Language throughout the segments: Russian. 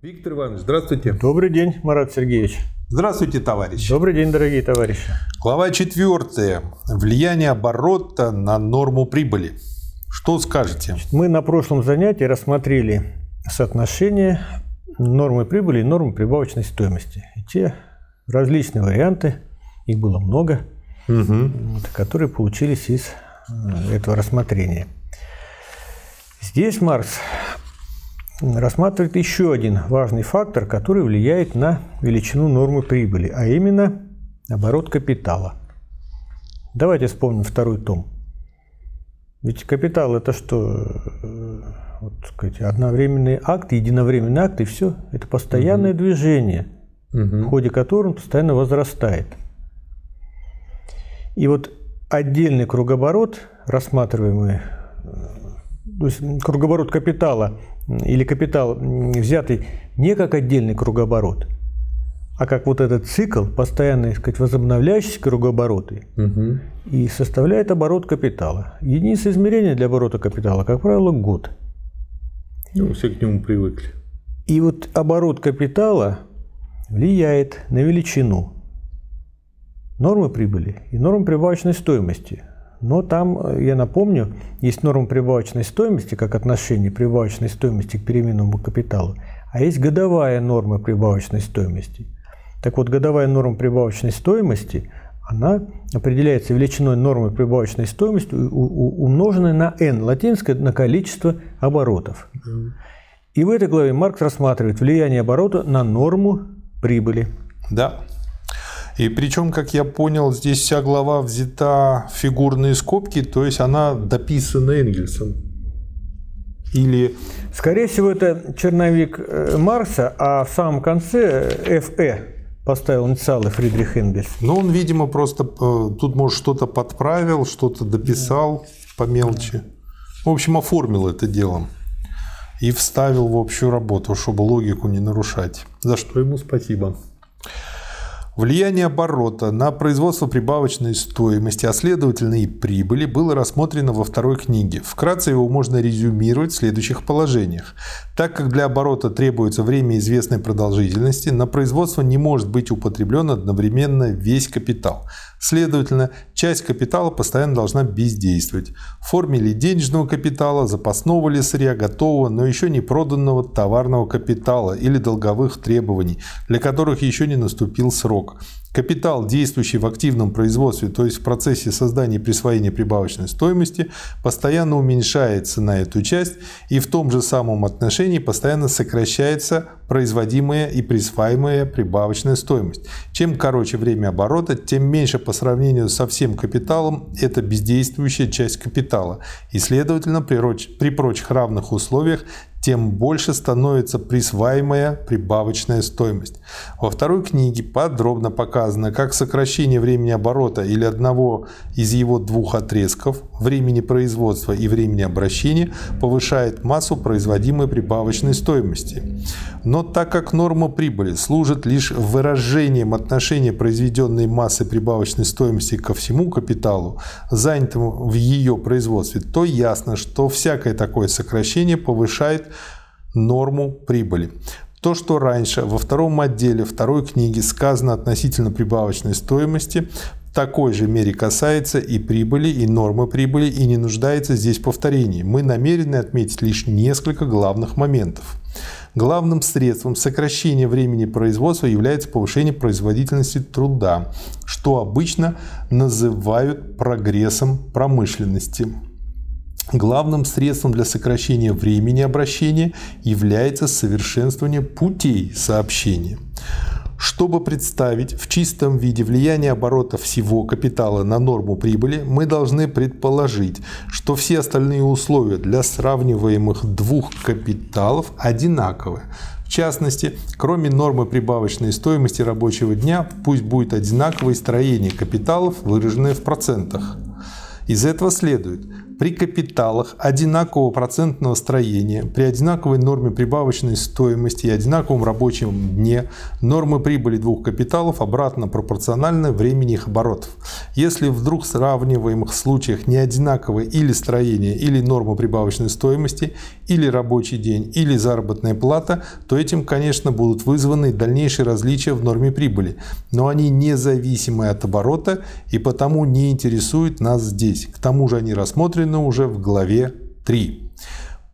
Виктор Иванович, здравствуйте. Добрый день, Марат Сергеевич. Здравствуйте, товарищи. Добрый день, дорогие товарищи. Глава четвертая. Влияние оборота на норму прибыли. Что скажете? Мы на прошлом занятии рассмотрели соотношение нормы прибыли и нормы прибавочной стоимости. И те различные варианты, их было много, угу. которые получились из э, этого рассмотрения. Здесь Маркс рассматривает еще один важный фактор, который влияет на величину нормы прибыли, а именно оборот капитала. Давайте вспомним второй том. Ведь капитал это что? Вот, сказать, одновременный акт, единовременный акт, и все. Это постоянное угу. движение, угу. в ходе которого он постоянно возрастает. И вот отдельный кругооборот, рассматриваемый, то есть кругооборот капитала или капитал взятый не как отдельный кругооборот, а как вот этот цикл, постоянно, сказать, возобновляющиеся кругообороты, угу. и составляет оборот капитала. Единица измерения для оборота капитала, как правило, год. Ну, все к нему привыкли. И вот оборот капитала влияет на величину нормы прибыли и нормы прибавочной стоимости. Но там, э, я напомню, есть норма прибавочной стоимости, как отношение прибавочной стоимости к переменному капиталу, а есть годовая норма прибавочной стоимости. Так вот, годовая норма прибавочной стоимости, она определяется величиной нормы прибавочной стоимости, умноженной на n, латинское на количество оборотов. И в этой главе Маркс рассматривает влияние оборота на норму прибыли. Да, и причем, как я понял, здесь вся глава взята в фигурные скобки, то есть она дописана Энгельсом. Или... Скорее всего, это черновик э, Маркса, а в самом конце ФЭ поставил инициалы Фридрих Энгельс. Ну, он, видимо, просто э, тут, может, что-то подправил, что-то дописал по мелочи. В общем, оформил это делом и вставил в общую работу, чтобы логику не нарушать. За что ему спасибо. Влияние оборота на производство прибавочной стоимости, а следовательно и прибыли, было рассмотрено во второй книге. Вкратце его можно резюмировать в следующих положениях. Так как для оборота требуется время известной продолжительности, на производство не может быть употреблен одновременно весь капитал. Следовательно, часть капитала постоянно должна бездействовать. В форме ли денежного капитала, запасного ли сырья, готового, но еще не проданного товарного капитала или долговых требований, для которых еще не наступил срок. Капитал, действующий в активном производстве, то есть в процессе создания и присвоения прибавочной стоимости, постоянно уменьшается на эту часть и в том же самом отношении постоянно сокращается производимая и присваиваемая прибавочная стоимость. Чем короче время оборота, тем меньше по сравнению со всем капиталом это бездействующая часть капитала. И следовательно, при прочих равных условиях тем больше становится присваиваемая прибавочная стоимость. Во второй книге подробно показано, как сокращение времени оборота или одного из его двух отрезков, времени производства и времени обращения, повышает массу производимой прибавочной стоимости. Но так как норма прибыли служит лишь выражением отношения произведенной массы прибавочной стоимости ко всему капиталу, занятому в ее производстве, то ясно, что всякое такое сокращение повышает норму прибыли. То, что раньше во втором отделе второй книги сказано относительно прибавочной стоимости, в такой же мере касается и прибыли, и нормы прибыли, и не нуждается здесь повторений. Мы намерены отметить лишь несколько главных моментов. Главным средством сокращения времени производства является повышение производительности труда, что обычно называют прогрессом промышленности. Главным средством для сокращения времени обращения является совершенствование путей сообщения. Чтобы представить в чистом виде влияние оборота всего капитала на норму прибыли, мы должны предположить, что все остальные условия для сравниваемых двух капиталов одинаковы. В частности, кроме нормы прибавочной стоимости рабочего дня, пусть будет одинаковое строение капиталов, выраженное в процентах. Из этого следует, при капиталах одинакового процентного строения, при одинаковой норме прибавочной стоимости и одинаковом рабочем дне нормы прибыли двух капиталов обратно пропорциональны времени их оборотов. Если вдруг в сравниваемых случаях не одинаковое или строение, или норма прибавочной стоимости, или рабочий день, или заработная плата, то этим, конечно, будут вызваны дальнейшие различия в норме прибыли, но они независимы от оборота и потому не интересуют нас здесь. К тому же они рассмотрены уже в главе 3.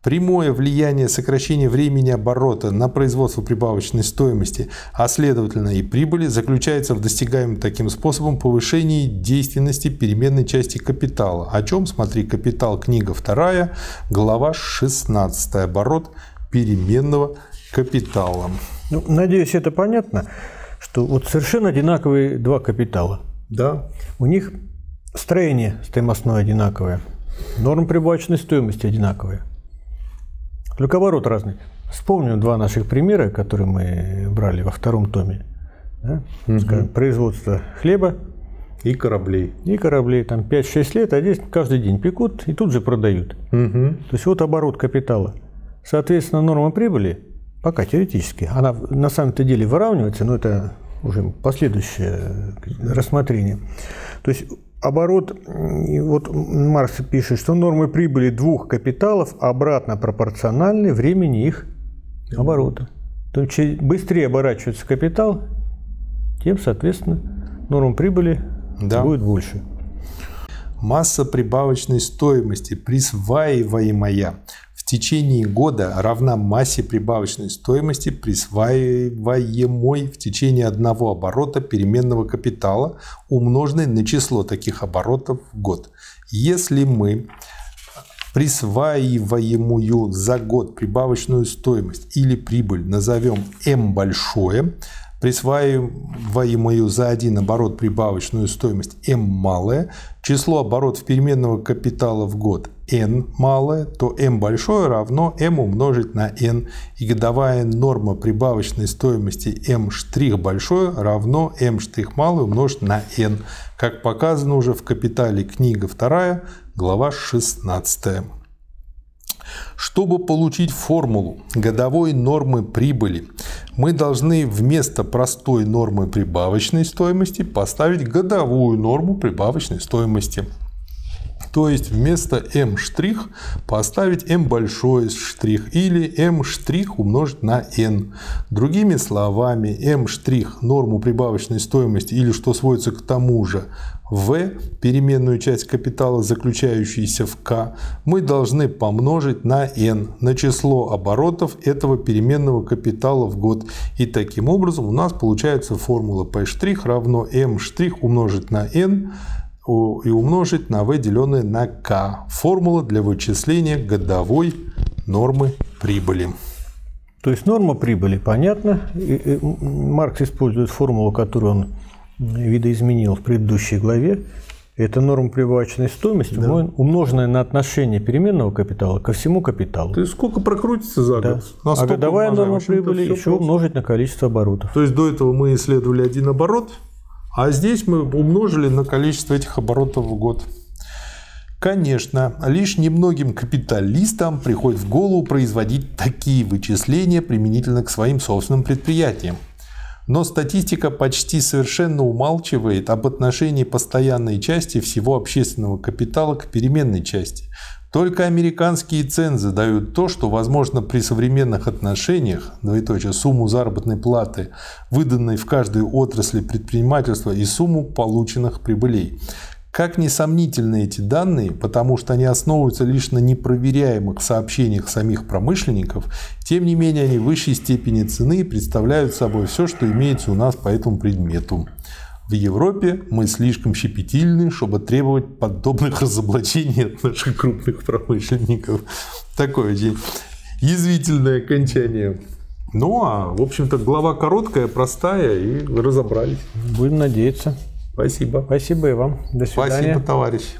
Прямое влияние сокращения времени оборота на производство прибавочной стоимости, а следовательно и прибыли, заключается в достигаемом таким способом повышении действенности переменной части капитала. О чем смотри капитал, книга 2, глава 16, оборот переменного капитала. Ну, надеюсь, это понятно, что вот совершенно одинаковые два капитала. Да. У них строение стоимостное одинаковое, норма прибавочной стоимости одинаковая. Только оборот разный. Вспомним два наших примера, которые мы брали во втором томе. Да? Угу. Скажем, производство хлеба и кораблей. И кораблей. Там 5-6 лет, а здесь каждый день пекут и тут же продают. Угу. То есть вот оборот капитала. Соответственно, норма прибыли, пока теоретически, она на самом-то деле выравнивается, но это уже последующее рассмотрение. То есть оборот, вот Маркс пишет, что нормы прибыли двух капиталов обратно пропорциональны времени их оборота. То есть чем быстрее оборачивается капитал, тем, соответственно, норма прибыли Да. будет больше. Масса прибавочной стоимости, присваиваемая в течение года, равна массе прибавочной стоимости, присваиваемой в течение одного оборота переменного капитала, умноженной на число таких оборотов в год. Если мы присваиваемую за год прибавочную стоимость или прибыль назовем m большое, присваиваемую за один оборот прибавочную стоимость m малое, число оборотов переменного капитала в год n малое, то m большое равно m умножить на n, и годовая норма прибавочной стоимости m штрих большое равно m штрих малое умножить на n, как показано уже в капитале книга 2, глава 16. Чтобы получить формулу годовой нормы прибыли, мы должны вместо простой нормы прибавочной стоимости поставить годовую норму прибавочной стоимости. То есть вместо m' штрих поставить m большой штрих или m' штрих умножить на n. Другими словами, m' штрих норму прибавочной стоимости или что сводится к тому же v, переменную часть капитала, заключающуюся в k, мы должны помножить на n, на число оборотов этого переменного капитала в год. И таким образом у нас получается формула p' равно m' умножить на n и умножить на v, деленное на k. Формула для вычисления годовой нормы прибыли. То есть норма прибыли, понятно. И Маркс использует формулу, которую он видоизменил в предыдущей главе. Это норма прибавочной стоимости, умно- умноженная на отношение переменного капитала ко всему капиталу. Ты сколько прокрутится за Да. год? А годовая норма прибыли еще просто. умножить на количество оборотов. То есть до этого мы исследовали один оборот, а здесь мы умножили на количество этих оборотов в год. Конечно, лишь немногим капиталистам приходит в голову производить такие вычисления применительно к своим собственным предприятиям. Но статистика почти совершенно умалчивает об отношении постоянной части всего общественного капитала к переменной части. Только американские цензы дают то, что возможно при современных отношениях, двоеточие, сумму заработной платы, выданной в каждой отрасли предпринимательства и сумму полученных прибылей. Как несомнительны эти данные, потому что они основываются лишь на непроверяемых сообщениях самих промышленников, тем не менее они в высшей степени цены и представляют собой все, что имеется у нас по этому предмету. В Европе мы слишком щепетильны, чтобы требовать подобных разоблачений от наших крупных промышленников. Такое очень язвительное окончание. Ну, а, в общем-то, глава короткая, простая, и разобрались. Будем надеяться. Спасибо. Спасибо и вам. До свидания. Спасибо, товарищ.